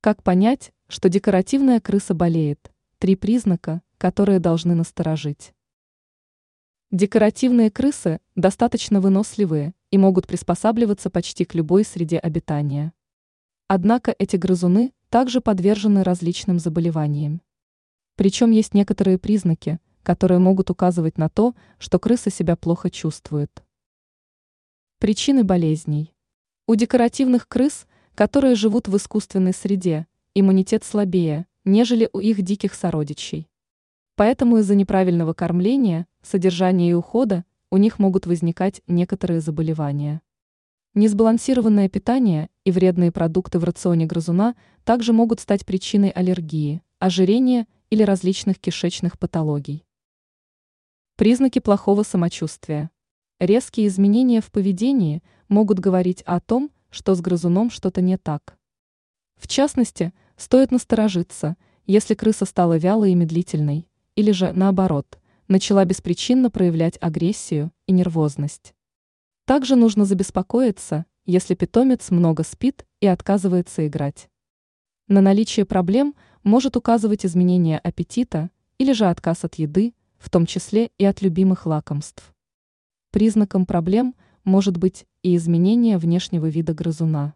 Как понять, что декоративная крыса болеет? Три признака, которые должны насторожить. Декоративные крысы достаточно выносливые и могут приспосабливаться почти к любой среде обитания. Однако эти грызуны также подвержены различным заболеваниям. Причем есть некоторые признаки, которые могут указывать на то, что крыса себя плохо чувствует. Причины болезней. У декоративных крыс, которые живут в искусственной среде, иммунитет слабее, нежели у их диких сородичей. Поэтому из-за неправильного кормления, содержания и ухода у них могут возникать некоторые заболевания. Несбалансированное питание и вредные продукты в рационе грызуна также могут стать причиной аллергии, ожирения или различных кишечных патологий. Признаки плохого самочувствия. Резкие изменения в поведении могут говорить о том, что с грызуном что-то не так. В частности, стоит насторожиться, если крыса стала вялой и медлительной, или же, наоборот, начала беспричинно проявлять агрессию и нервозность. Также нужно забеспокоиться, если питомец много спит и отказывается играть. На наличие проблем может указывать изменение аппетита или же отказ от еды, в том числе и от любимых лакомств. Признаком проблем может быть и изменение внешнего вида грызуна.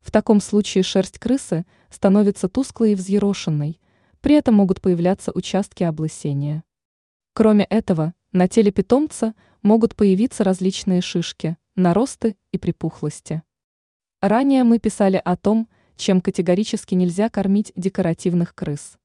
В таком случае шерсть крысы становится тусклой и взъерошенной, при этом могут появляться участки облысения. Кроме этого, на теле питомца могут появиться различные шишки, наросты и припухлости. Ранее мы писали о том, чем категорически нельзя кормить декоративных крыс.